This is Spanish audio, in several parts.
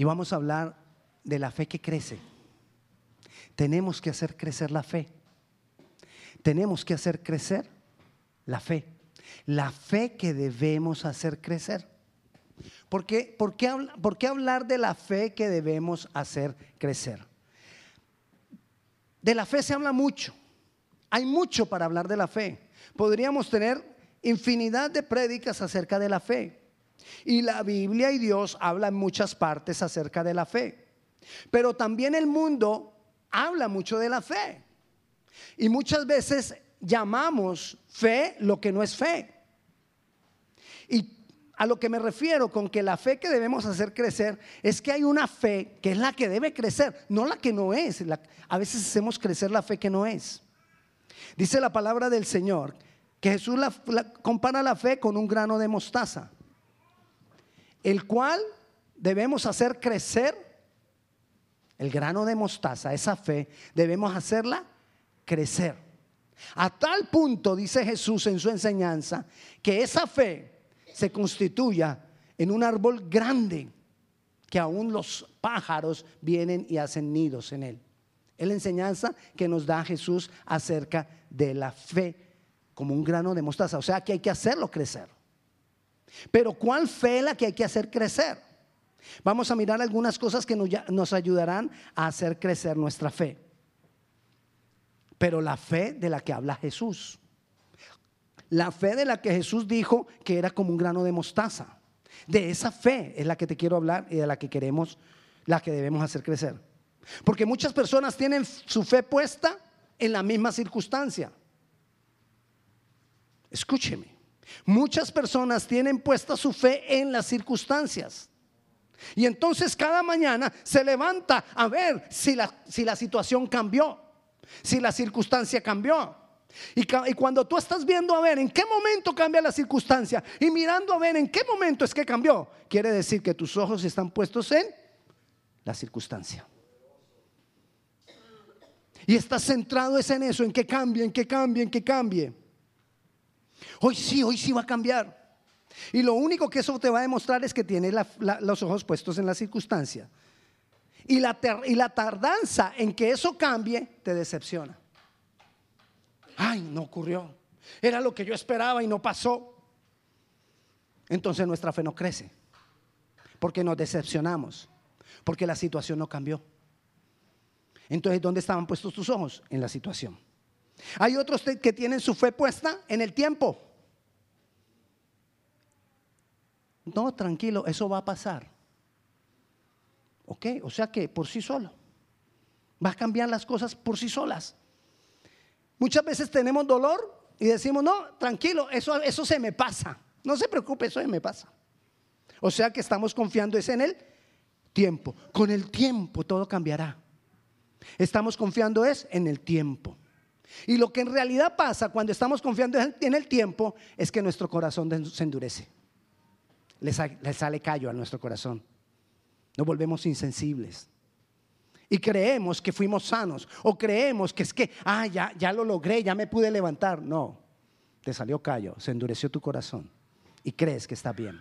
Y vamos a hablar de la fe que crece. Tenemos que hacer crecer la fe. Tenemos que hacer crecer la fe. La fe que debemos hacer crecer. ¿Por qué, hablar de la fe que debemos hacer crecer? De la fe se habla mucho. Hay mucho para hablar de la fe. Podríamos tener infinidad de prédicas acerca de la fe. Y la Biblia y Dios hablan muchas partes acerca de la fe. Pero también el mundo habla mucho de la fe. Y muchas veces llamamos fe lo que no es fe. Y a lo que me refiero con que la fe que debemos hacer crecer es que hay una fe que es la que debe crecer, no la que no es. a veces hacemos crecer la fe que no es. Dice la palabra del Señor que Jesús compara la fe con un grano de mostaza, el cual debemos hacer crecer. El grano de mostaza, esa fe, debemos hacerla crecer. A tal punto, dice Jesús en su enseñanza, que esa fe se constituya en un árbol grande, que aún los pájaros vienen y hacen nidos en él. Es la enseñanza que nos da Jesús acerca de la fe como un grano de mostaza. O sea que hay que hacerlo crecer. Pero ¿cuál fe la que hay que hacer crecer? Vamos a mirar algunas cosas que nos ayudarán a hacer crecer nuestra fe. Pero la fe de la que habla Jesús. La fe de la que Jesús dijo que era como un grano de mostaza. De esa fe es la que te quiero hablar y de la que queremos, la que debemos hacer crecer. Porque muchas personas tienen su fe puesta en la misma circunstancia. Escúcheme. Muchas personas tienen puesta su fe en las circunstancias. Y entonces cada mañana se levanta a ver si la, si la situación cambió, si la circunstancia cambió. Y, cuando tú estás viendo a ver en qué momento cambia la circunstancia y mirando a ver en qué momento es que cambió, quiere decir que tus ojos están puestos en la circunstancia. Y estás centrado es en eso, en que cambie, en que cambie, en que cambie. Hoy sí, hoy sí va a cambiar. Y lo único que eso te va a demostrar es que tienes los ojos puestos en la circunstancia. Y la, y la tardanza en que eso cambie te decepciona. Ay, no ocurrió. Era lo que yo esperaba y no pasó. Entonces nuestra fe no crece. Porque nos decepcionamos. Porque la situación no cambió. Entonces, ¿dónde estaban puestos tus ojos? En la situación. Hay otros que tienen su fe puesta en el tiempo. No, tranquilo, eso va a pasar. ¿Ok? O sea que por sí solo. Va a cambiar las cosas por sí solas. Muchas veces tenemos dolor y decimos, no, tranquilo, eso, eso se me pasa. No se preocupe, eso se me pasa. O sea que estamos confiando es en el tiempo. Con el tiempo todo cambiará. Estamos confiando es en el tiempo. Y lo que en realidad pasa cuando estamos confiando en el tiempo es que nuestro corazón se endurece. Le, sale callo a nuestro corazón. Nos volvemos insensibles. Y creemos que fuimos sanos. O creemos que es que, ah, ya, ya lo logré, ya me pude levantar. No, te salió callo, se endureció tu corazón. Y crees que está bien.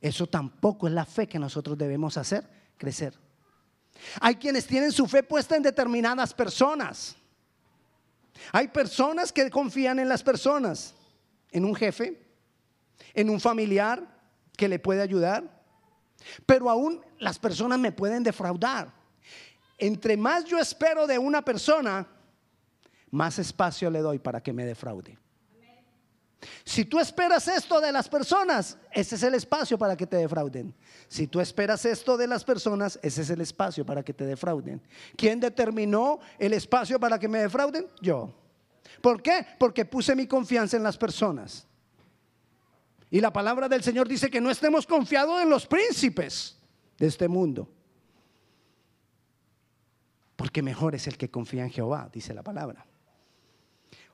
Eso tampoco es la fe que nosotros debemos hacer crecer. Hay quienes tienen su fe puesta en determinadas personas. Hay personas que confían en las personas, en un jefe, en un familiar que le puede ayudar, pero aún las personas me pueden defraudar. Entre más yo espero de una persona, más espacio le doy para que me defraude. Si tú esperas esto de las personas, ese es el espacio para que te defrauden. Si tú esperas esto de las personas, ese es el espacio para que te defrauden. ¿Quién determinó el espacio para que me defrauden? Yo. ¿Por qué? Porque puse mi confianza en las personas. Y la palabra del Señor dice que no estemos confiados en los príncipes de este mundo. Porque mejor es el que confía en Jehová, dice la palabra.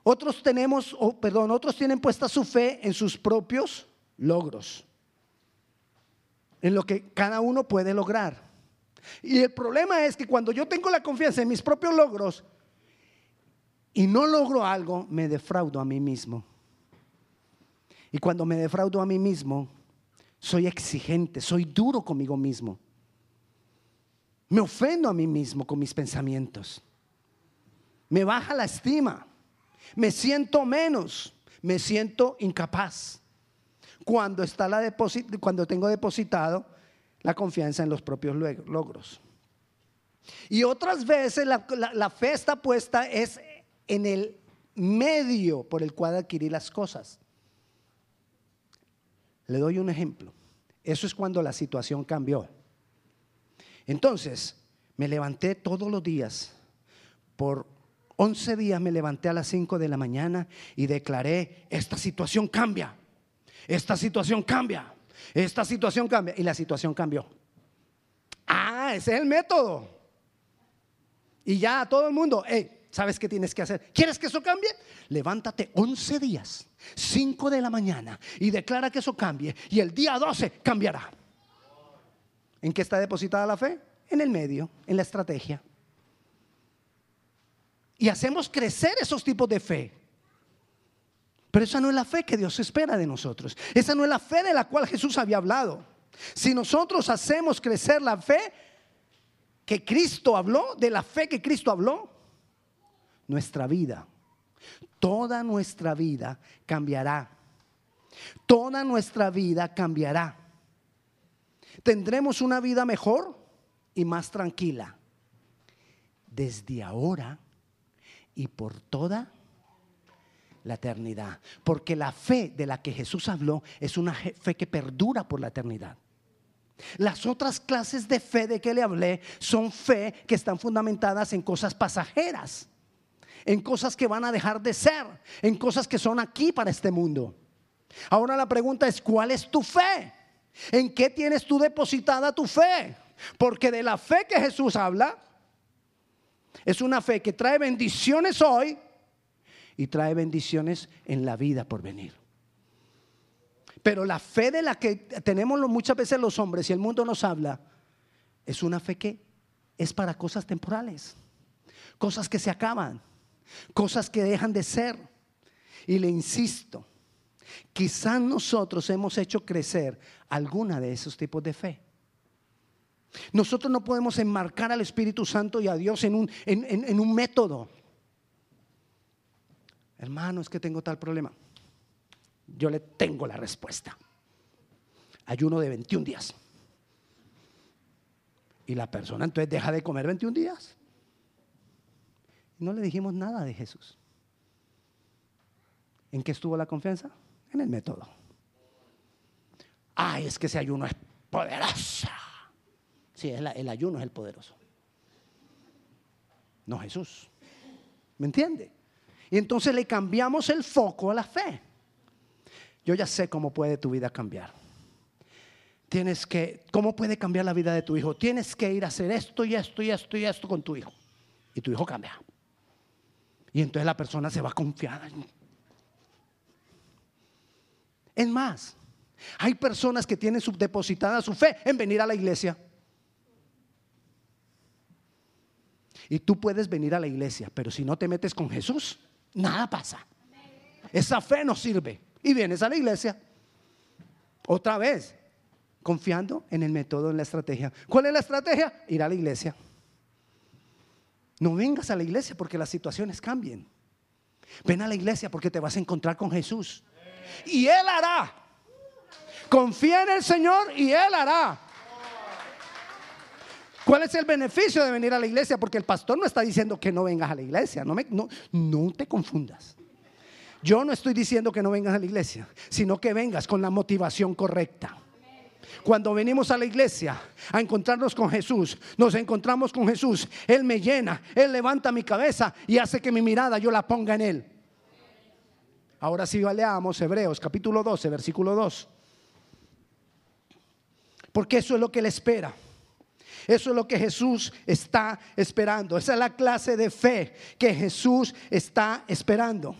Otros tenemos, perdón, otros tienen puesta su fe en sus propios logros, en lo que cada uno puede lograr. Y el problema es que cuando yo tengo la confianza en mis propios logros y no logro algo, me defraudo a mí mismo. Y cuando me defraudo a mí mismo, soy exigente, soy duro conmigo mismo. Me ofendo a mí mismo con mis pensamientos. Me baja la estima. Me siento menos. Me siento incapaz. Cuando, está la cuando tengo depositado la confianza en los propios logros. Y otras veces la, la fe está puesta es en el medio por el cual adquirir las cosas. Le doy un ejemplo. Eso es cuando la situación cambió. Entonces, me levanté todos los días. Por 11 días me levanté a las 5 de la mañana y declaré, esta situación cambia. Esta situación cambia. Esta situación cambia. Y la situación cambió. Ah, ese es el método. Y ya todo el mundo, hey, ¿sabes qué tienes que hacer? ¿Quieres que eso cambie? Levántate 11 días, 5 de la mañana y declara que eso cambie. Y el día 12 cambiará. ¿En qué está depositada la fe? En el medio, en la estrategia. Y hacemos crecer esos tipos de fe. Pero esa no es la fe que Dios espera de nosotros. Esa no es la fe de la cual Jesús había hablado. Si nosotros hacemos crecer la fe que Cristo habló, de la fe que Cristo habló, nuestra vida, toda nuestra vida cambiará. Toda nuestra vida cambiará tendremos una vida mejor y más tranquila. Desde ahora y por toda la eternidad. Porque la fe de la que Jesús habló es una fe que perdura por la eternidad. Las otras clases de fe de que le hablé son fe que están fundamentadas en cosas pasajeras, en cosas que van a dejar de ser, en cosas que son aquí para este mundo. Ahora la pregunta es, ¿cuál es tu fe? ¿En qué tienes tú depositada tu fe? Porque de la fe que Jesús habla, es una fe que trae bendiciones hoy y trae bendiciones en la vida por venir. Pero la fe de la que tenemos muchas veces los hombres y el mundo nos habla, es una fe que es para cosas temporales, cosas que se acaban, cosas que dejan de ser. Y le insisto, Quizás nosotros hemos hecho crecer alguna de esos tipos de fe. Nosotros no podemos enmarcar al Espíritu Santo y a Dios en un, en, un método. Hermano, es que tengo tal problema. Yo le tengo la respuesta. Ayuno de 21 días. Y la persona entonces deja de comer 21 días. No le dijimos nada de Jesús. ¿En qué estuvo la confianza? en el método. Ay, es que ese ayuno es poderoso. El, ayuno es el poderoso. No Jesús. ¿Me entiende? Y entonces le cambiamos el foco a la fe. Yo ya sé cómo puede tu vida cambiar. Tienes que, ¿cómo puede cambiar la vida de tu hijo? Tienes que ir a hacer esto y esto y esto y esto con tu hijo. Y tu hijo cambia. Y entonces la persona se va confiada. Es más, hay personas que tienen subdepositada su fe en venir a la iglesia. Y tú puedes venir a la iglesia, pero si no te metes con Jesús, nada pasa. Esa fe no sirve. Y vienes a la iglesia. Otra vez, confiando en el método, en la estrategia. ¿Cuál es la estrategia? Ir a la iglesia. No vengas a la iglesia porque las situaciones cambien. Ven a la iglesia porque te vas a encontrar con Jesús y Él hará. Confía en el Señor y Él hará. ¿Cuál es el beneficio de venir a la iglesia? Porque el pastor no está diciendo que no vengas a la iglesia. No, me, no, no te confundas. Yo no estoy diciendo que no vengas a la iglesia, sino que vengas con la motivación correcta. Cuando venimos a la iglesia a encontrarnos con Jesús, nos encontramos con Jesús. Él me llena, Él levanta mi cabeza y hace que mi mirada yo la ponga en Él. Ahora sí leamos Hebreos capítulo 12, versículo 2. Porque eso es lo que Él espera. Eso es lo que Jesús está esperando. Esa es la clase de fe que Jesús está esperando.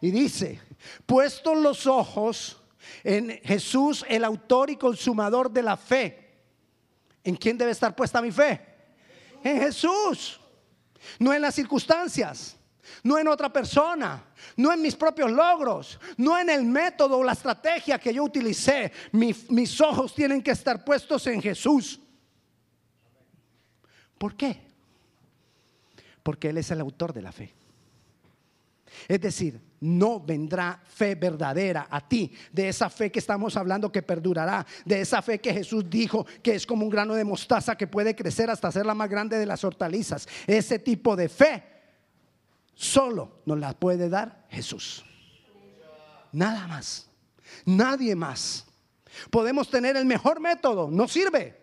Y dice, puestos los ojos en Jesús, el autor y consumador de la fe. ¿En quién debe estar puesta mi fe? En Jesús, no en las circunstancias no en otra persona, no en mis propios logros, no en el método o la estrategia que yo utilicé. mis ojos tienen que estar puestos en Jesús. ¿Por qué? Porque Él es el autor de la fe. Es decir, no vendrá fe verdadera a ti, de esa fe que estamos hablando que perdurará, de esa fe que Jesús dijo que es como un grano de mostaza que puede crecer hasta ser la más grande de las hortalizas. Ese tipo de fe solo nos la puede dar Jesús. Nada más, nadie más. Podemos tener el mejor método, no sirve.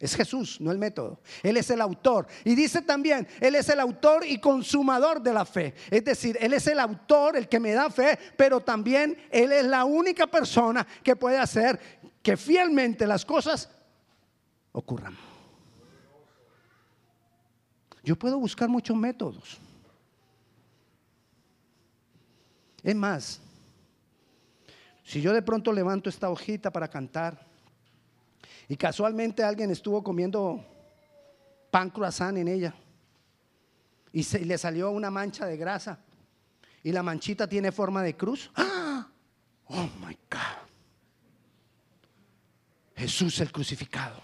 Es Jesús, no el método. Él es el autor. Y dice también, Él es el autor y consumador de la fe. Es decir, Él es el autor, el que me da fe, pero también Él es la única persona que puede hacer que fielmente las cosas ocurran. Yo puedo buscar muchos métodos. Es más, si yo de pronto levanto esta hojita para cantar, y casualmente alguien estuvo comiendo pan croissant en ella. Y, se, le salió una mancha de grasa. Y la manchita tiene forma de cruz. ¡Ah! Oh my God. Jesús el crucificado.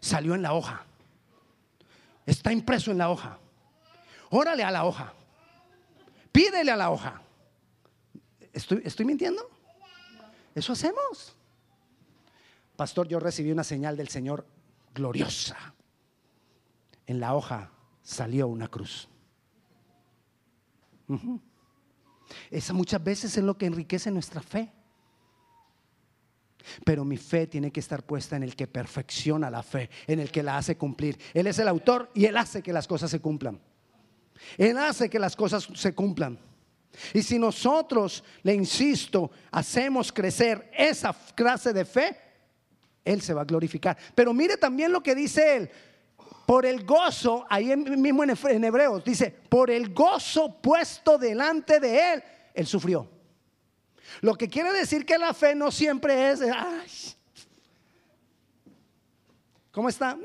Salió en la hoja. Está impreso en la hoja. Órale a la hoja. Pídele a la hoja. ¿Estoy, estoy mintiendo? Eso hacemos. Pastor, yo recibí una señal del Señor gloriosa. En la hoja salió una cruz. Esa muchas veces es lo que enriquece nuestra fe. Pero mi fe tiene que estar puesta en el que perfecciona la fe, en el que la hace cumplir. Él es el autor y Él hace que las cosas se cumplan. Él hace que las cosas se cumplan. Y si nosotros, le insisto, hacemos crecer esa clase de fe, él se va a glorificar. Pero mire también lo que dice Él. Por el gozo, ahí mismo en Hebreos, dice, por el gozo puesto delante de Él, Él sufrió. Lo que quiere decir que la fe no siempre es, ¿cómo está?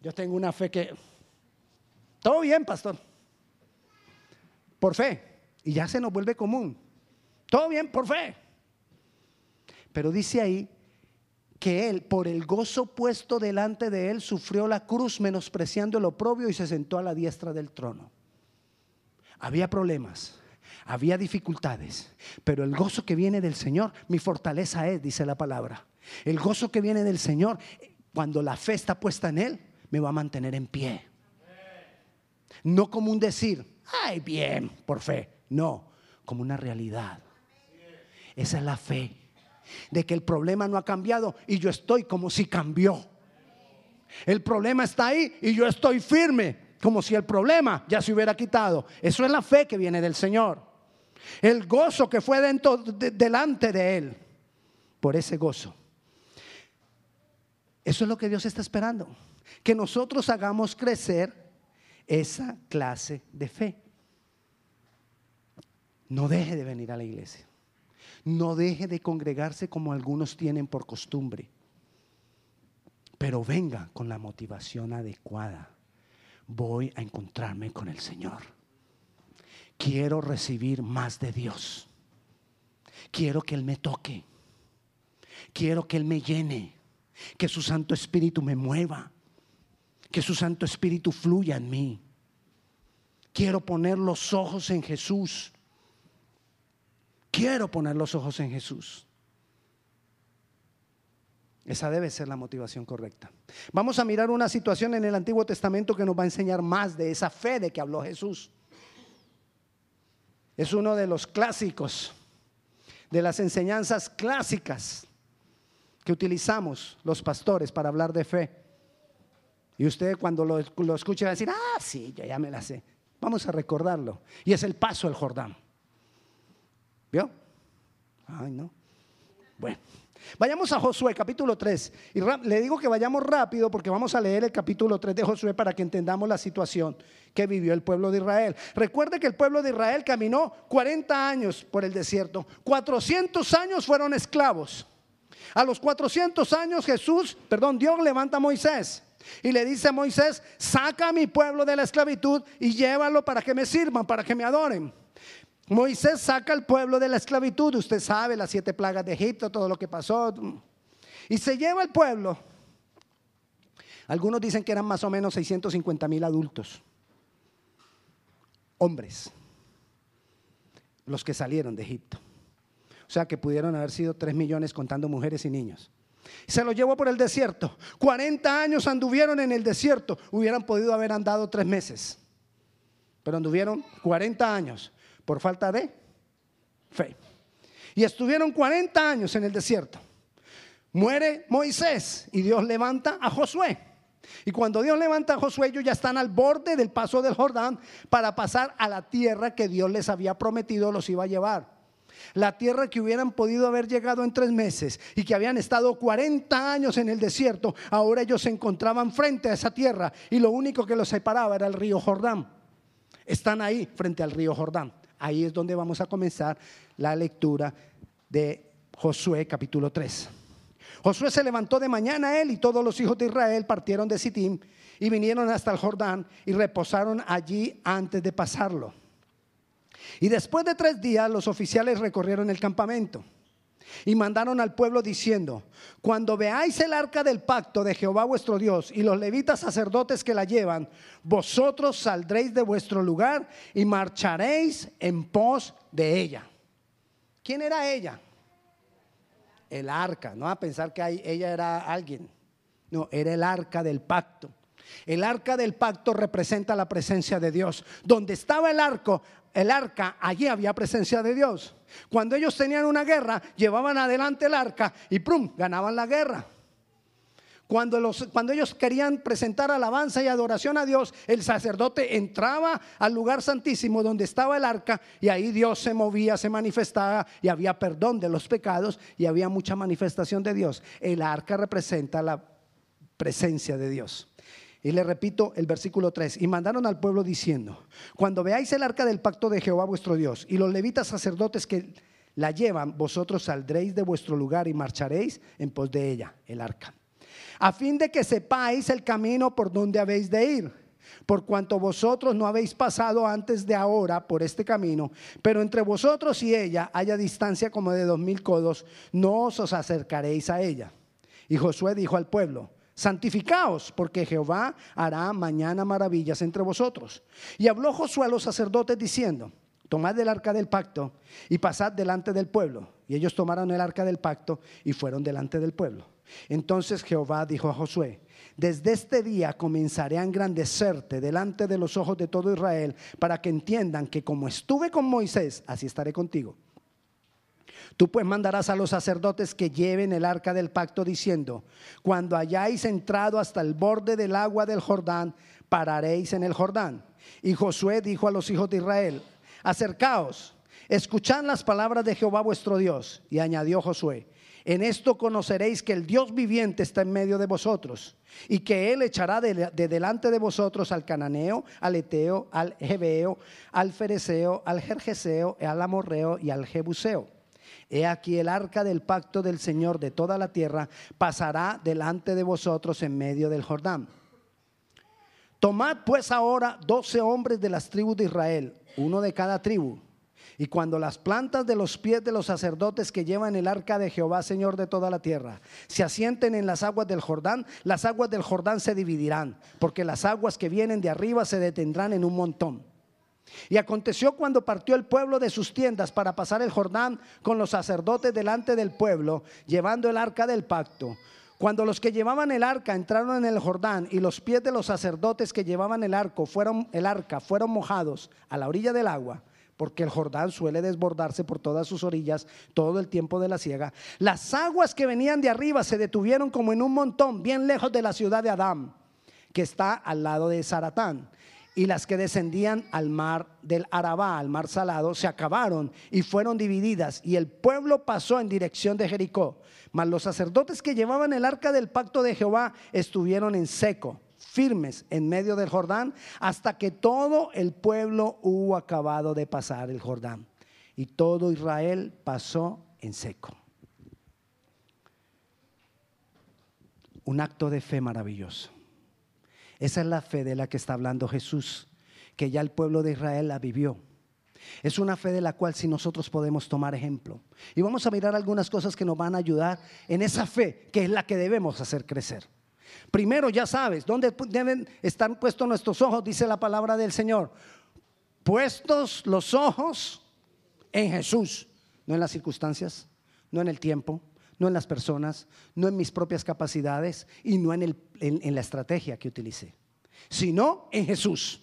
Yo tengo una fe que, todo bien, pastor, por fe, y ya se nos vuelve común. Todo bien, por fe. Pero dice ahí que él, por el gozo puesto delante de él, sufrió la cruz menospreciando el oprobio y se sentó a la diestra del trono. Había problemas, había dificultades, pero el gozo que viene del Señor, mi fortaleza es, dice la palabra. El gozo que viene del Señor, cuando la fe está puesta en Él, me va a mantener en pie. No como un decir, ay, bien, por fe. No, como una realidad. Esa es la fe de que el problema no ha cambiado y yo estoy como si cambió. El problema está ahí y yo estoy firme, como si el problema ya se hubiera quitado. Eso es la fe que viene del Señor. El gozo que fue dentro, delante de Él, por ese gozo. Eso es lo que Dios está esperando. Que nosotros hagamos crecer esa clase de fe. No deje de venir a la iglesia. No deje de congregarse como algunos tienen por costumbre. Pero venga con la motivación adecuada. Voy a encontrarme con el Señor. Quiero recibir más de Dios. Quiero que Él me toque. Quiero que Él me llene. Que su Santo Espíritu me mueva. Que su Santo Espíritu fluya en mí. Quiero poner los ojos en Jesús Quiero poner los ojos en Jesús. Esa debe ser la motivación correcta. Vamos a mirar una situación en el Antiguo Testamento que nos va a enseñar más de esa fe de que habló Jesús. Es uno de los clásicos, de las enseñanzas clásicas que utilizamos los pastores para hablar de fe. Y usted cuando lo, escuche va a decir, ah, sí, ya me la sé. Vamos a recordarlo. Y es el paso del Jordán. ¿Vio? Ay, no. Bueno, vayamos a Josué capítulo 3. Y le digo que vayamos rápido porque vamos a leer el capítulo 3 de Josué para que entendamos la situación que vivió el pueblo de Israel. Recuerde que el pueblo de Israel caminó 40 años por el desierto. 400 años fueron esclavos. A los 400 años Jesús, perdón, Dios levanta a Moisés. Y le dice a Moisés, saca a mi pueblo de la esclavitud y llévalo para que me sirvan, para que me adoren. Moisés saca al pueblo de la esclavitud, usted sabe, las siete plagas de Egipto, todo lo que pasó. Y se lleva al pueblo. Algunos dicen que eran más o menos 650 mil adultos, hombres, los que salieron de Egipto. O sea que pudieron haber sido 3 millones contando mujeres y niños. Se los llevó por el desierto. 40 años anduvieron en el desierto. Hubieran podido haber andado tres meses. Pero anduvieron 40 años por falta de fe. Y estuvieron 40 años en el desierto. Muere Moisés y Dios levanta a Josué. Y cuando Dios levanta a Josué, ellos ya están al borde del paso del Jordán para pasar a la tierra que Dios les había prometido los iba a llevar. La tierra que hubieran podido haber llegado en tres meses y que habían estado 40 años en el desierto, ahora ellos se encontraban frente a esa tierra y lo único que los separaba era el río Jordán. Están ahí frente al río Jordán. Ahí es donde vamos a comenzar la lectura de Josué capítulo 3. Josué se levantó de mañana él y todos los hijos de Israel partieron de Sittim y vinieron hasta el Jordán y reposaron allí antes de pasarlo. Y después de tres días los oficiales recorrieron el campamento y mandaron al pueblo diciendo, cuando veáis el arca del pacto de Jehová vuestro Dios y los levitas sacerdotes que la llevan, vosotros saldréis de vuestro lugar y marcharéis en pos de ella. ¿Quién era ella? El arca, no a pensar que ella era alguien, no, era el arca del pacto. El arca del pacto representa la presencia de Dios. Donde estaba el arco, el arca, allí había presencia de Dios. Cuando ellos tenían una guerra, llevaban adelante el arca y ¡prum! ganaban la guerra. Cuando, cuando ellos querían presentar alabanza y adoración a Dios, el sacerdote entraba al lugar santísimo donde estaba el arca y ahí Dios se movía, se manifestaba y había perdón de los pecados y había mucha manifestación de Dios. El arca representa la presencia de Dios. Y le repito el versículo 3, y mandaron al pueblo diciendo, cuando veáis el arca del pacto de Jehová vuestro Dios y los levitas sacerdotes que la llevan, vosotros saldréis de vuestro lugar y marcharéis en pos de ella, el arca, a fin de que sepáis el camino por donde habéis de ir. Por cuanto vosotros no habéis pasado antes de ahora por este camino, pero entre vosotros y ella haya distancia como de dos mil codos, no os acercaréis a ella. Y Josué dijo al pueblo, santificaos, porque Jehová hará mañana maravillas entre vosotros. Y habló Josué a los sacerdotes diciendo, tomad el arca del pacto y pasad delante del pueblo. Y ellos tomaron el arca del pacto y fueron delante del pueblo. Entonces Jehová dijo a Josué, desde este día comenzaré a engrandecerte delante de los ojos de todo Israel, para que entiendan que como estuve con Moisés, así estaré contigo. Tú pues mandarás a los sacerdotes que lleven el arca del pacto diciendo, cuando hayáis entrado hasta el borde del agua del Jordán, pararéis en el Jordán. Y Josué dijo a los hijos de Israel, acercaos, escuchad las palabras de Jehová vuestro Dios. Y añadió Josué, en esto conoceréis que el Dios viviente está en medio de vosotros y que Él echará de, delante de vosotros al cananeo, al eteo, al jebeo, al fereceo, al jerjeseo, al amorreo y al jebuseo He aquí el arca del pacto del Señor de toda la tierra pasará delante de vosotros en medio del Jordán. Tomad pues ahora doce hombres de las tribus de Israel, uno de cada tribu. Y cuando las plantas de los pies de los sacerdotes que llevan el arca de Jehová, Señor de toda la tierra, se asienten en las aguas del Jordán, las aguas del Jordán se dividirán, porque las aguas que vienen de arriba se detendrán en un montón. Y aconteció cuando partió el pueblo de sus tiendas para pasar el Jordán con los sacerdotes delante del pueblo, llevando el arca del pacto. Cuando los que llevaban el arca entraron en el Jordán y los pies de los sacerdotes que llevaban el arco fueron el arca fueron mojados a la orilla del agua, porque el Jordán suele desbordarse por todas sus orillas todo el tiempo de la siega. Las aguas que venían de arriba se detuvieron como en un montón bien lejos de la ciudad de Adán, que está al lado de Zaratán y las que descendían al mar del Arabá, al mar salado, se acabaron y fueron divididas, y el pueblo pasó en dirección de Jericó. Mas los sacerdotes que llevaban el arca del pacto de Jehová estuvieron en seco, firmes en medio del Jordán, hasta que todo el pueblo hubo acabado de pasar el Jordán. Y todo Israel pasó en seco. Un acto de fe maravilloso. Esa es la fe de la que está hablando Jesús, que ya el pueblo de Israel la vivió. Es una fe de la cual si nosotros podemos tomar ejemplo. Y vamos a mirar algunas cosas que nos van a ayudar en esa fe, que es la que debemos hacer crecer. Primero, ya sabes, ¿dónde deben estar puestos nuestros ojos? Dice la palabra del Señor. Puestos los ojos en Jesús, no en las circunstancias, no en el tiempo, no en las personas, no en mis propias capacidades y no en, en la estrategia que utilicé, sino en Jesús.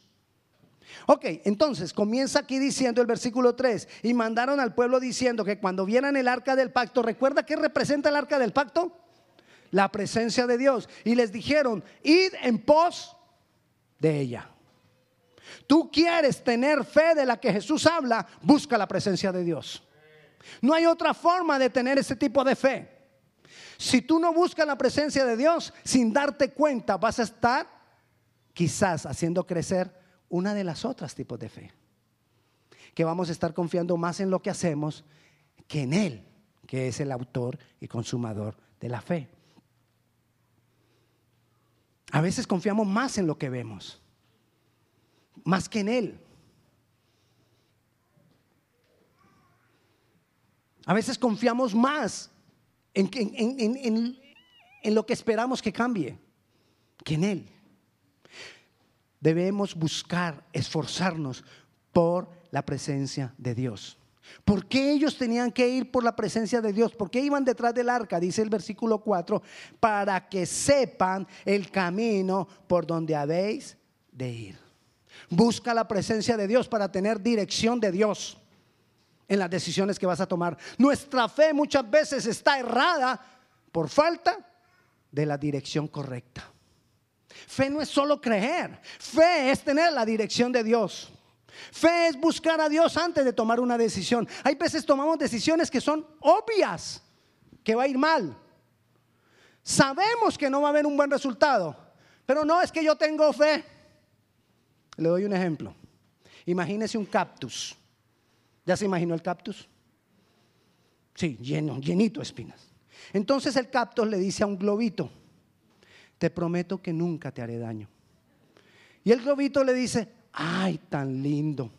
Ok, entonces comienza aquí diciendo el versículo 3, y mandaron al pueblo diciendo que cuando vieran el arca del pacto, ¿recuerda qué representa el arca del pacto? La presencia de Dios. Y les dijeron, id en pos de ella. Tú quieres tener fe de la que Jesús habla, busca la presencia de Dios. No hay otra forma de tener ese tipo de fe. Si tú no buscas la presencia de Dios, sin darte cuenta, vas a estar quizás haciendo crecer una de las otras tipos de fe. Que vamos a estar confiando más en lo que hacemos que en Él, que es el autor y consumador de la fe. A veces confiamos más en lo que vemos, más que en Él. A veces confiamos más en, lo que esperamos que cambie que en Él debemos buscar, esforzarnos por la presencia de Dios. ¿Por qué ellos tenían que ir por la presencia de Dios? ¿Por qué iban detrás del arca? Dice el versículo 4, para que sepan el camino por donde habéis de ir. Busca la presencia de Dios para tener dirección de Dios en las decisiones que vas a tomar. Nuestra fe muchas veces está errada por falta de la dirección correcta. Fe no es solo creer, fe es tener la dirección de Dios. Fe es buscar a Dios antes de tomar una decisión. Hay veces tomamos decisiones que son obvias, que va a ir mal. Sabemos que no va a haber un buen resultado, pero no es que yo tengo fe. Le doy un ejemplo. Imagínese un cactus. ¿Ya se imaginó el cactus? Sí, lleno, llenito de espinas. Entonces el cactus le dice a un globito, te prometo que nunca te haré daño. Y el globito le dice, ay, tan lindo,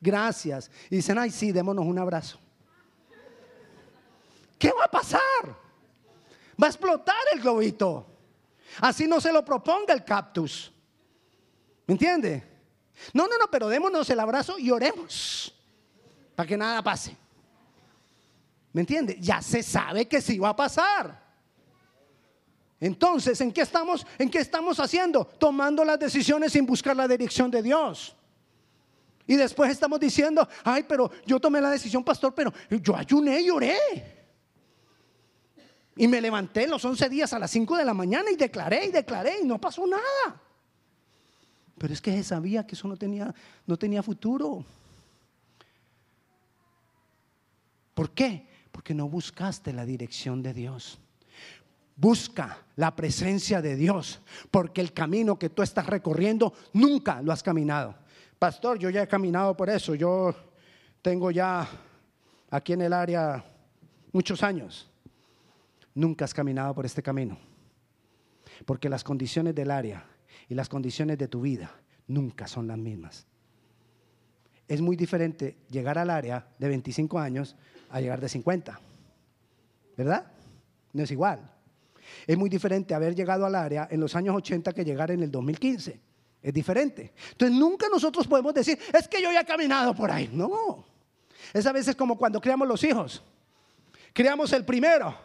gracias. Y dicen, ay, sí, démonos un abrazo. ¿Qué va a pasar? Va a explotar el globito. Así no se lo proponga el cactus. ¿Me entiende? No, no, no, pero démonos el abrazo y oremos para que nada pase. ¿Me entiende? Ya se sabe que sí va a pasar. Entonces, ¿en qué estamos? ¿En qué estamos haciendo? Tomando las decisiones sin buscar la dirección de Dios. Y después estamos diciendo, ay, pero yo tomé la decisión, pastor, pero yo ayuné y oré. Y me levanté los 11 días a las 5 de la mañana y declaré y declaré y no pasó nada. Pero es que sabía que eso no tenía, no tenía futuro. ¿Por qué? Porque no buscaste la dirección de Dios. Busca la presencia de Dios, porque el camino que tú estás recorriendo nunca lo has caminado. Pastor, yo ya he caminado por eso. Yo tengo ya aquí en el área muchos años. Nunca has caminado por este camino. Porque las condiciones del área y las condiciones de tu vida nunca son las mismas. Es muy diferente llegar al área de 25 años a llegar de 50. ¿Verdad? No es igual. Es muy diferente haber llegado al área en los años 80 que llegar en el 2015. Es diferente. Entonces nunca nosotros podemos decir, es que yo ya he caminado por ahí. No. Es a veces como cuando criamos los hijos. Criamos el primero.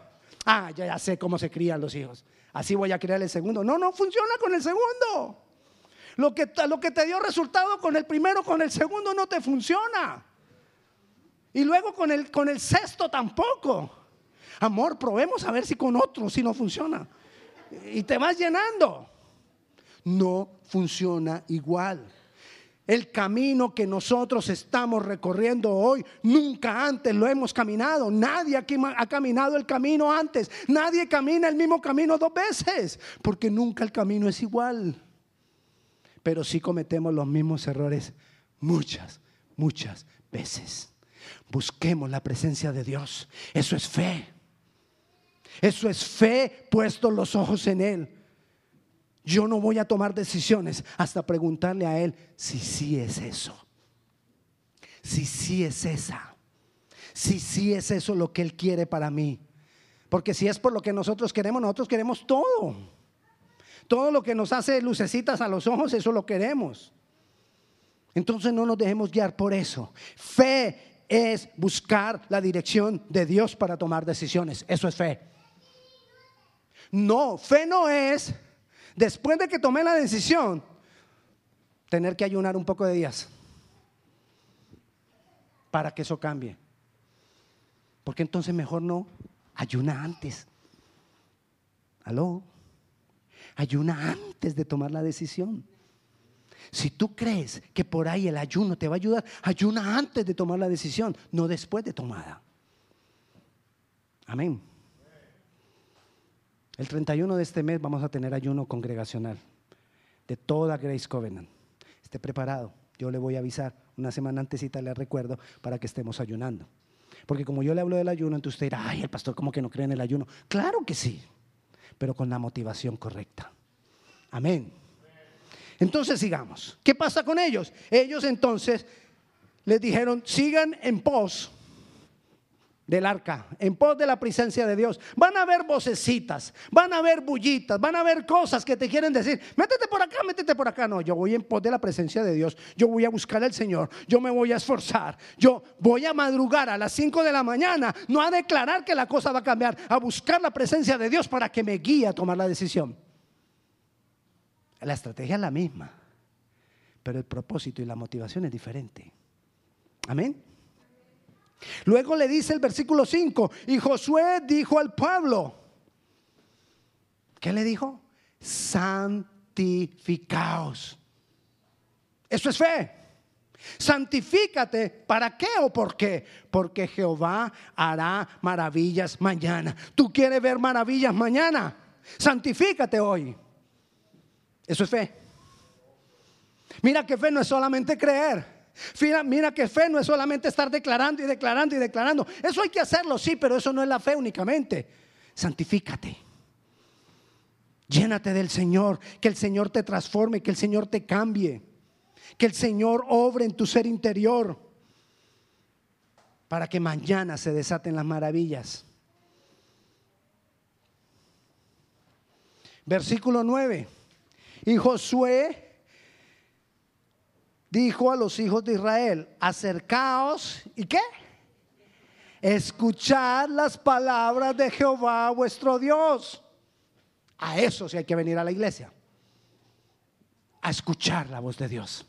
Ah, ya, ya sé cómo se crían los hijos. Así voy a criar el segundo. No, no funciona con el segundo. Lo que, lo que te dio resultado con el primero, con el segundo no te funciona. Y luego con el, con el sexto tampoco. Amor, probemos a ver si con otro si no funciona. Y te vas llenando. No funciona igual. El camino que nosotros estamos recorriendo hoy, nunca antes lo hemos caminado. Nadie aquí ha caminado el camino antes. Nadie camina el mismo camino dos veces, porque nunca el camino es igual. Pero sí cometemos los mismos errores muchas, muchas veces. Busquemos la presencia de Dios. Eso es fe. Eso es fe puesto los ojos en Él. Yo no voy a tomar decisiones hasta preguntarle a Él si sí es eso. Si sí es esa. Si sí es eso lo que Él quiere para mí. Porque si es por lo que nosotros queremos, nosotros queremos todo. Todo lo que nos hace lucecitas a los ojos, eso lo queremos. Entonces no nos dejemos guiar por eso. Fe es buscar la dirección de Dios para tomar decisiones. Eso es fe. No, fe no es, después de que tomé la decisión, tener que ayunar un poco de días para que eso cambie. Porque entonces mejor no, ayuna antes. ¿Aló? Ayuna antes de tomar la decisión. Si tú crees que por ahí el ayuno te va a ayudar, ayuna antes de tomar la decisión, no después de tomada. Amén. El 31 de este mes vamos a tener ayuno congregacional de toda Grace Covenant. Esté preparado. Yo le voy a avisar una semana antesita, le recuerdo, para que estemos ayunando. Porque como yo le hablo del ayuno, entonces usted dirá, ay, el pastor como que no cree en el ayuno. Claro que sí, pero con la motivación correcta. Amén. Entonces sigamos. ¿Qué pasa con ellos? Ellos entonces les dijeron, sigan en pos del arca, en pos de la presencia de Dios. Van a ver vocecitas, van a ver bullitas, van a ver cosas que te quieren decir, métete por acá, métete por acá. No, yo voy en pos de la presencia de Dios, yo voy a buscar al Señor, yo me voy a esforzar, yo voy a madrugar a las 5 de la mañana, no a declarar que la cosa va a cambiar, a buscar la presencia de Dios para que me guíe a tomar la decisión. La estrategia es la misma, pero el propósito y la motivación es diferente. Amén. Luego le dice el versículo 5, y Josué dijo al pueblo, ¿qué le dijo? Santificaos. Eso es fe. Santifícate. ¿Para qué o por qué? Porque Jehová hará maravillas mañana. ¿Tú quieres ver maravillas mañana? Santifícate hoy. Eso es fe. Mira que fe no es solamente creer. Mira, que fe no es solamente estar declarando y declarando y declarando. Eso hay que hacerlo, sí, pero eso no es la fe únicamente. Santifícate. Llénate del Señor, que el Señor te transforme, que el Señor te cambie, que el Señor obre en tu ser interior para que mañana se desaten las maravillas. Versículo 9. Y Josué dijo a los hijos de Israel, acercaos y qué? Escuchad las palabras de Jehová vuestro Dios. A eso sí hay que venir a la iglesia. A escuchar la voz de Dios.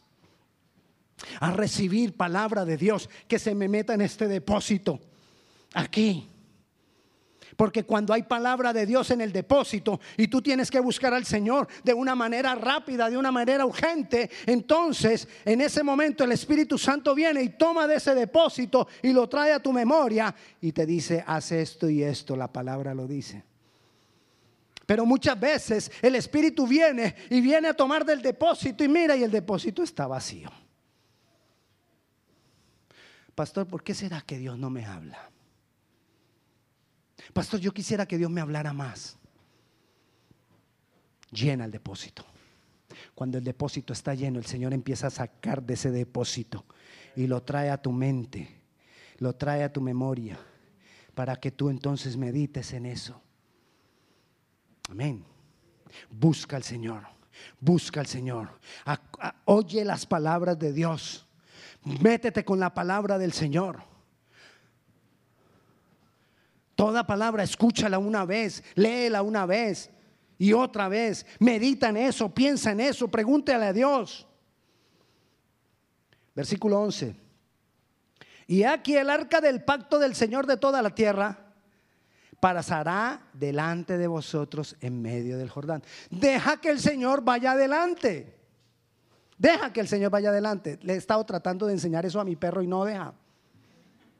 A recibir palabra de Dios que se me meta en este depósito. Aquí. Porque cuando hay palabra de Dios en el depósito y tú tienes que buscar al Señor de una manera rápida, de una manera urgente, entonces en ese momento el Espíritu Santo viene y toma de ese depósito y lo trae a tu memoria y te dice, haz esto y esto, la palabra lo dice. Pero muchas veces el Espíritu viene y viene a tomar del depósito y mira y el depósito está vacío. Pastor, ¿por qué será que Dios no me habla? Pastor, yo quisiera que Dios me hablara más. Llena el depósito. Cuando el depósito está lleno, el Señor empieza a sacar de ese depósito y lo trae a tu mente, lo trae a tu memoria, para que tú entonces medites en eso. Amén. Busca al Señor, busca al Señor. oye las palabras de Dios. Métete con la palabra del Señor. Toda palabra, escúchala una vez, léela una vez y otra vez. Medita en eso, piensa en eso, pregúntale a Dios. Versículo 11. Y aquí el arca del pacto del Señor de toda la tierra pasará delante de vosotros en medio del Jordán. Deja que el Señor vaya adelante. Deja que el Señor vaya adelante. Le he estado tratando de enseñar eso a mi perro y no deja.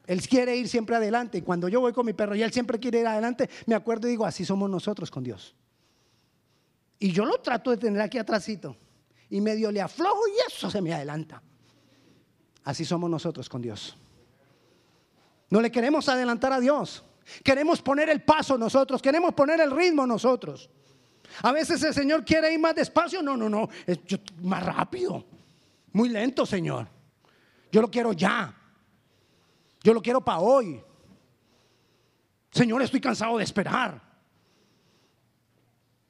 Él quiere ir siempre adelante. Y cuando yo voy con mi perro y él siempre quiere ir adelante, me acuerdo y digo, así somos nosotros con Dios. Y yo lo trato de tener aquí atrásito. Y medio le aflojo y eso se me adelanta. Así somos nosotros con Dios. No le queremos adelantar a Dios. Queremos poner el paso nosotros. Queremos poner el ritmo nosotros. A veces el Señor quiere ir más despacio. No, no, no. Más rápido. Muy lento, Señor. Yo lo quiero ya. Yo lo quiero para hoy. Señor, estoy cansado de esperar.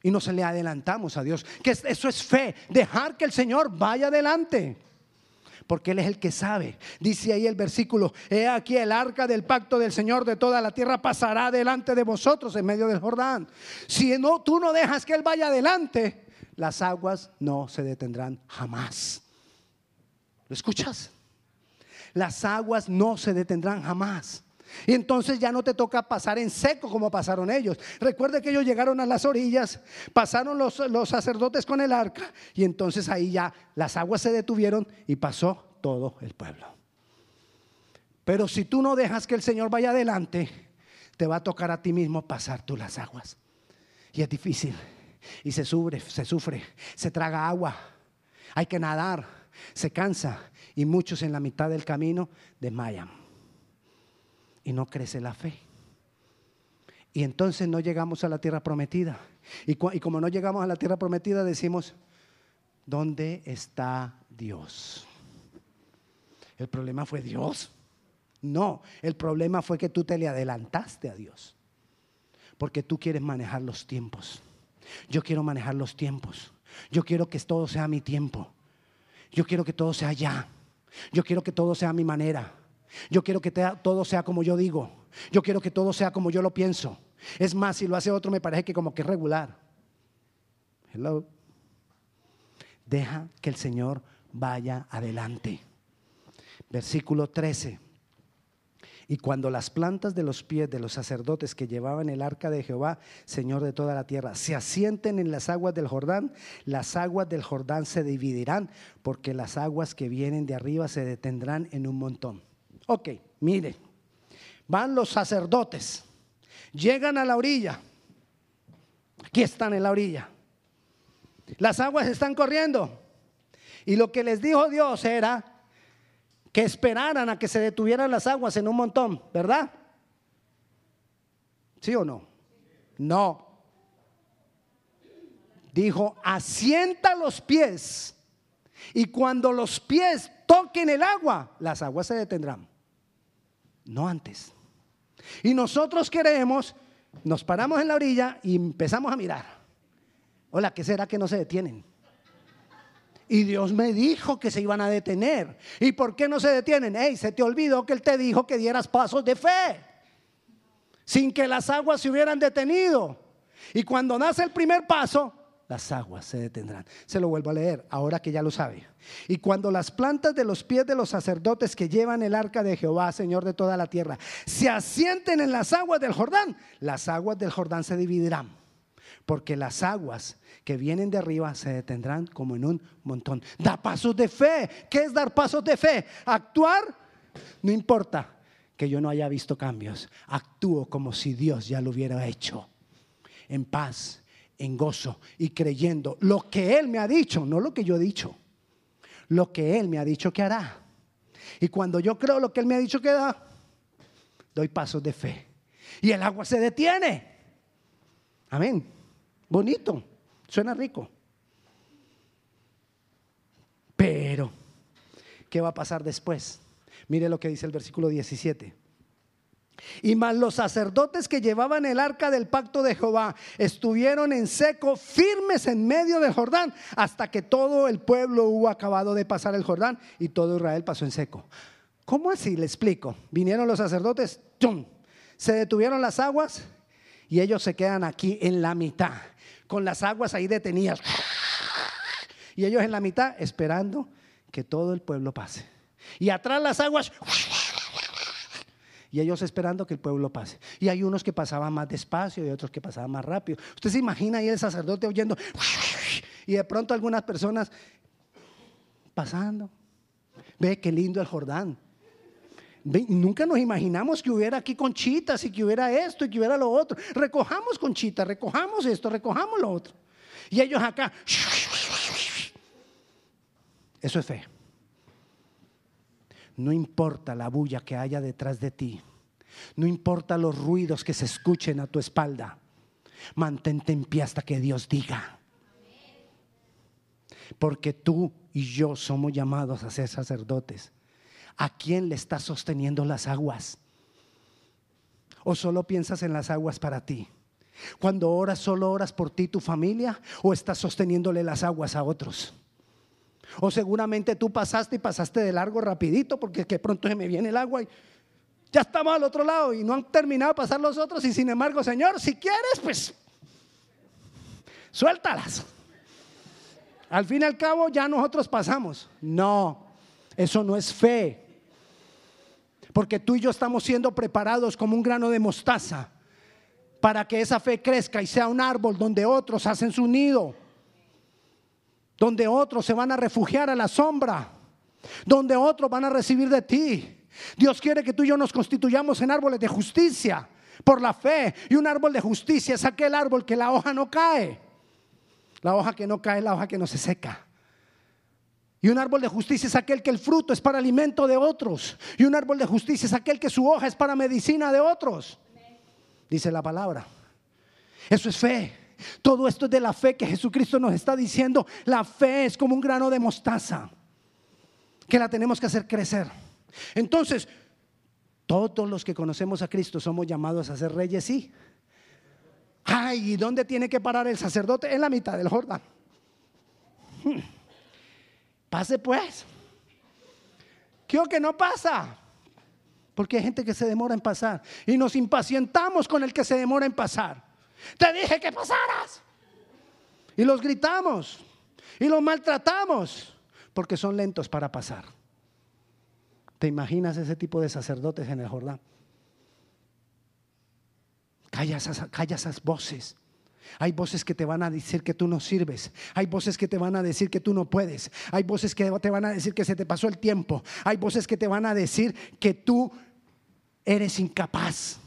y no se le adelantamos a Dios. Que eso es fe, dejar que el Señor vaya adelante. Porque Él es el que sabe. Dice ahí el versículo, he aquí el arca del pacto del Señor de toda la tierra pasará delante de vosotros en medio del Jordán. Si no, tú no dejas que Él vaya adelante, las aguas no se detendrán jamás. ¿Lo escuchas? Las aguas no se detendrán jamás. Y entonces ya no te toca pasar en seco como pasaron ellos. Recuerde que ellos llegaron a las orillas, pasaron los, los, sacerdotes con el arca y entonces ahí ya las aguas se detuvieron y pasó todo el pueblo. Pero si tú no dejas que el Señor vaya adelante, te va a tocar a ti mismo pasar tú las aguas. Y es difícil. Y se sufre, se sufre, se traga agua. Hay que nadar, se cansa y muchos en la mitad del camino desmayan y no crece la fe. Y entonces no llegamos a la tierra prometida. Y, como no llegamos a la tierra prometida, decimos, ¿dónde está Dios? ¿El problema fue Dios? No, el problema fue que tú te le adelantaste a Dios. Porque tú quieres manejar los tiempos. Yo quiero manejar los tiempos. Yo quiero que todo sea mi tiempo. Yo quiero que todo sea ya. Yo quiero que todo sea a mi manera. Yo quiero que todo sea como yo digo. Yo quiero que todo sea como yo lo pienso. Es más, si lo hace otro me parece que como que es regular. Hello. Deja que el Señor vaya adelante. Versículo 13. Y cuando las plantas de los pies de los sacerdotes que llevaban el arca de Jehová, Señor de toda la tierra, se asienten en las aguas del Jordán, las aguas del Jordán se dividirán, porque las aguas que vienen de arriba se detendrán en un montón. Ok, mire, van los sacerdotes, llegan a la orilla, aquí están en la orilla, las aguas están corriendo y lo que les dijo Dios era que esperaran a que se detuvieran las aguas en un montón, ¿verdad? ¿Sí o no? No. Dijo, asienta los pies y cuando los pies toquen el agua, las aguas se detendrán no antes. Y nosotros queremos, nos paramos en la orilla y empezamos a mirar. Hola, ¿qué será que no se detienen? Y Dios me dijo que se iban a detener. ¿Y por qué no se detienen? Hey, se te olvidó que Él te dijo que dieras pasos de fe. Sin que las aguas se hubieran detenido. Y cuando nace el primer paso, las aguas se detendrán. Se lo vuelvo a leer, ahora que ya lo sabe. Y cuando las plantas de los pies de los sacerdotes que llevan el arca de Jehová, Señor de toda la tierra, se asienten en las aguas del Jordán, las aguas del Jordán se dividirán. Porque las aguas que vienen de arriba se detendrán como en un montón. Da pasos de fe. ¿Qué es dar pasos de fe? Actuar, no importa que yo no haya visto cambios. Actúo como si Dios ya lo hubiera hecho. En paz en gozo y creyendo lo que Él me ha dicho, no lo que yo he dicho, lo que Él me ha dicho que hará. Y cuando yo creo lo que Él me ha dicho que da, doy pasos de fe. Y el agua se detiene. Amén. Bonito, suena rico. Pero, ¿qué va a pasar después? Mire lo que dice el versículo 17. Y más los sacerdotes que llevaban el arca del pacto de Jehová estuvieron en seco, firmes en medio del Jordán, hasta que todo el pueblo hubo acabado de pasar el Jordán y todo Israel pasó en seco. ¿Cómo así? Le explico. Vinieron los sacerdotes, se detuvieron las aguas y ellos se quedan aquí en la mitad, con las aguas ahí detenidas. Y ellos en la mitad esperando que todo el pueblo pase. Y atrás las aguas y ellos esperando que el pueblo pase. Y hay unos que pasaban más despacio y otros que pasaban más rápido. Usted se imagina ahí el sacerdote oyendo y de pronto algunas personas pasando. Ve qué lindo el Jordán. Nunca nos imaginamos que hubiera aquí conchitas y que hubiera esto y que hubiera lo otro. Recojamos conchitas, recojamos esto, recojamos lo otro. Y ellos acá. Eso es fe. No importa la bulla que haya detrás de ti. No importa los ruidos que se escuchen a tu espalda. Mantente en pie hasta que Dios diga. Porque tú y yo somos llamados a ser sacerdotes. ¿A quién le estás sosteniendo las aguas? ¿O solo piensas en las aguas para ti? Cuando oras, solo oras por ti y tu familia o estás sosteniéndole las aguas a otros. O seguramente tú pasaste y pasaste de largo rapidito porque que pronto se me viene el agua y ya estamos al otro lado y no han terminado de pasar los otros y sin embargo, Señor, si quieres, pues suéltalas. Al fin y al cabo ya nosotros pasamos. No, eso no es fe. Porque tú y yo estamos siendo preparados como un grano de mostaza para que esa fe crezca y sea un árbol donde otros hacen su nido, donde otros se van a refugiar a la sombra, donde otros van a recibir de ti. Dios quiere que tú y yo nos constituyamos en árboles de justicia por la fe. Y un árbol de justicia es aquel árbol que la hoja no cae. La hoja que no cae es la hoja que no se seca. Y un árbol de justicia es aquel que el fruto es para alimento de otros. Y un árbol de justicia es aquel que su hoja es para medicina de otros dice la palabra. Eso es fe. Todo esto es de la fe que Jesucristo nos está diciendo. La fe es como un grano de mostaza que la tenemos que hacer crecer. Entonces, todos los que conocemos a Cristo somos llamados a ser reyes, sí. Ay, ¿y dónde tiene que parar el sacerdote? En la mitad del Jordán. Hmm. Pase pues. ¿Qué o que no pasa? Porque hay gente que se demora en pasar. Y nos impacientamos con el que se demora en pasar. Te dije que pasaras. Y los gritamos. Y los maltratamos. Porque son lentos para pasar. ¿Te imaginas ese tipo de sacerdotes en el Jordán? Calla esas, calla esas voces. Hay voces que te van a decir que tú no sirves. Hay voces que te van a decir que tú no puedes. Hay voces que te van a decir que se te pasó el tiempo. Hay voces que te van a decir que tú eres incapaz.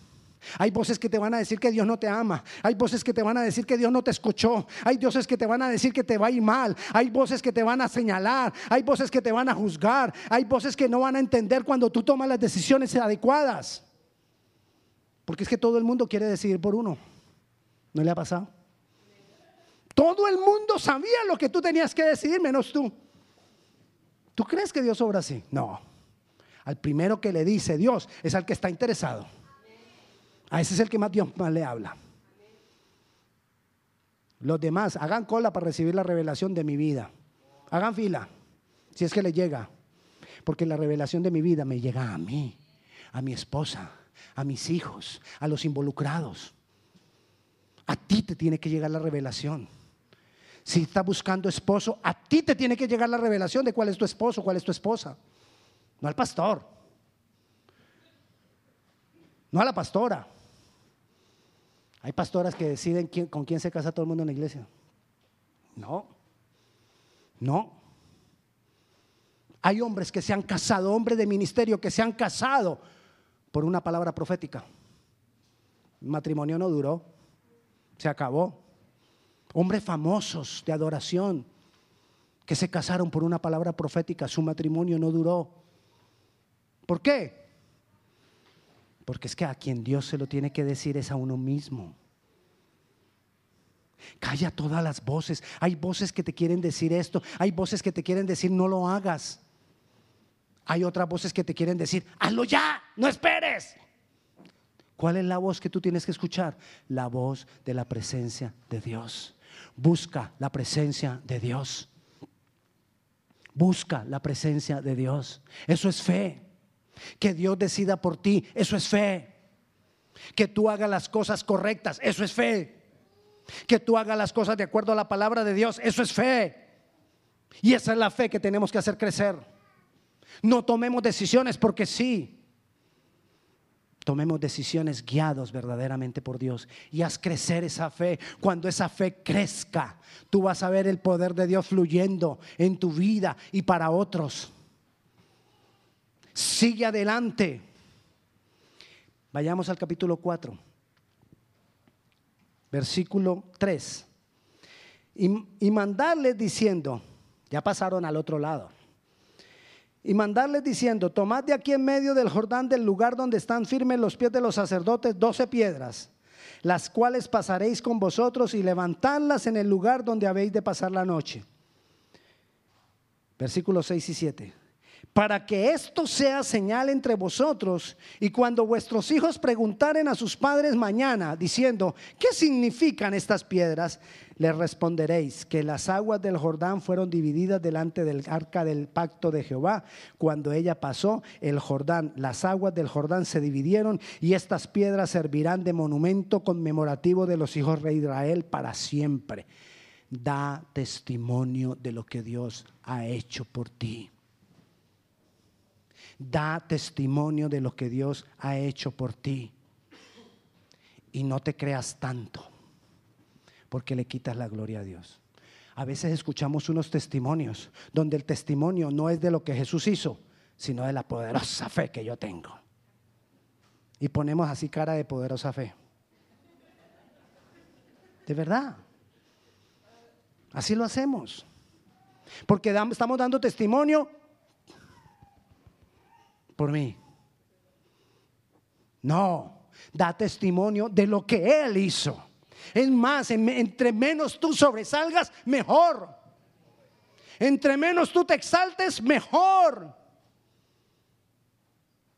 Hay voces que te van a decir que Dios no te ama. Hay voces que te van a decir que Dios no te escuchó. Hay voces que te van a decir que te va a ir mal. Hay voces que te van a señalar. Hay voces que te van a juzgar. Hay voces que no van a entender cuando tú tomas las decisiones adecuadas. Porque es que todo el mundo quiere decidir por uno. ¿No le ha pasado? Todo el mundo sabía lo que tú tenías que decidir, menos tú. ¿Tú crees que Dios obra así? No. Al primero que le dice Dios es al que está interesado. A ese es el que más Dios más le habla. Los demás, hagan cola para recibir la revelación de mi vida. Hagan fila, si es que le llega. Porque la revelación de mi vida me llega a mí, a mi esposa, a mis hijos, a los involucrados. A ti te tiene que llegar la revelación. Si estás buscando esposo, a ti te tiene que llegar la revelación de cuál es tu esposo, cuál es tu esposa. No al pastor. No a la pastora. Hay pastoras que deciden con quién se casa todo el mundo en la iglesia. No. No. Hay hombres que se han casado, hombres de ministerio que se han casado por una palabra profética. El matrimonio no duró se acabó. Hombres famosos de adoración que se casaron por una palabra profética, su matrimonio no duró. ¿Por qué? Porque es que a quien Dios se lo tiene que decir es a uno mismo. Calla todas las voces. Hay voces que te quieren decir esto. Hay voces que te quieren decir no lo hagas. Hay otras voces que te quieren decir hazlo ya, no esperes. ¿Cuál es la voz que tú tienes que escuchar? La voz de la presencia de Dios. Busca la presencia de Dios. Busca la presencia de Dios. Eso es fe. Que Dios decida por ti, eso es fe. Que tú hagas las cosas correctas, eso es fe. Que tú hagas las cosas de acuerdo a la palabra de Dios, eso es fe. Y esa es la fe que tenemos que hacer crecer. No tomemos decisiones porque sí. Tomemos decisiones guiados verdaderamente por Dios y haz crecer esa fe. Cuando esa fe crezca, tú vas a ver el poder de Dios fluyendo en tu vida y para otros. Sigue adelante. Vayamos al capítulo 4, versículo 3. Y, y mandarles diciendo, ya pasaron al otro lado y mandarles diciendo, tomad de aquí en medio del Jordán del lugar donde están firmes los pies de los sacerdotes doce piedras, las cuales pasaréis con vosotros y levantadlas en el lugar donde habéis de pasar la noche. Versículos 6 y 7. Para que esto sea señal entre vosotros y cuando vuestros hijos preguntaren a sus padres mañana diciendo, ¿qué significan estas piedras? Les responderéis que las aguas del Jordán fueron divididas delante del arca del pacto de Jehová. Cuando ella pasó el Jordán, las aguas del Jordán se dividieron y estas piedras servirán de monumento conmemorativo de los hijos de Israel para siempre. Da testimonio de lo que Dios ha hecho por ti. Da testimonio de lo que Dios ha hecho por ti. Y no te creas tanto, porque le quitas la gloria a Dios. A veces escuchamos unos testimonios donde el testimonio no es de lo que Jesús hizo, sino de la poderosa fe que yo tengo. Y ponemos así cara de poderosa fe. De verdad. Así lo hacemos. Porque estamos dando testimonio por mí. No, da testimonio de lo que Él hizo. Es más, entre menos tú sobresalgas, mejor. Entre menos tú te exaltes, mejor.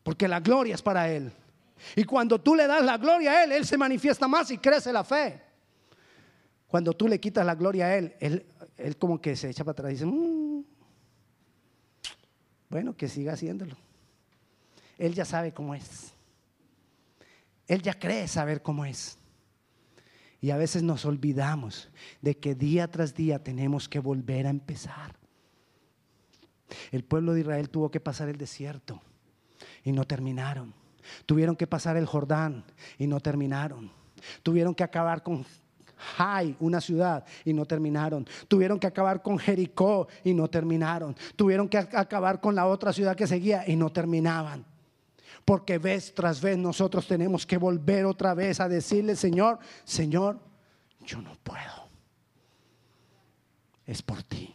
Porque la gloria es para Él. Y cuando tú le das la gloria a Él, Él se manifiesta más y crece la fe. Cuando tú le quitas la gloria a Él, Él, él como que se echa para atrás y dice, mm, bueno, que siga haciéndolo. Él ya sabe cómo es. Él ya cree saber cómo es. Y a veces nos olvidamos de que día tras día tenemos que volver a empezar. El pueblo de Israel tuvo que pasar el desierto y no terminaron. Tuvieron que pasar el Jordán y no terminaron. Tuvieron que acabar con Jai, una ciudad, y no terminaron. Tuvieron que acabar con Jericó y no terminaron. Tuvieron que acabar con la otra ciudad que seguía y no terminaban. Porque vez tras vez nosotros tenemos que volver otra vez a decirle, Señor, Señor, yo no puedo. Es por ti.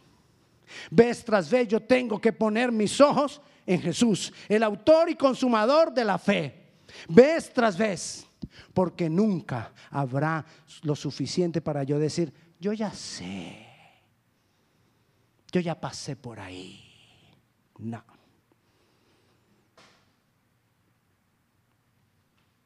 Vez tras vez yo tengo que poner mis ojos en Jesús, el autor y consumador de la fe. Vez tras vez. Porque nunca habrá lo suficiente para yo decir, yo ya sé. Yo ya pasé por ahí. No.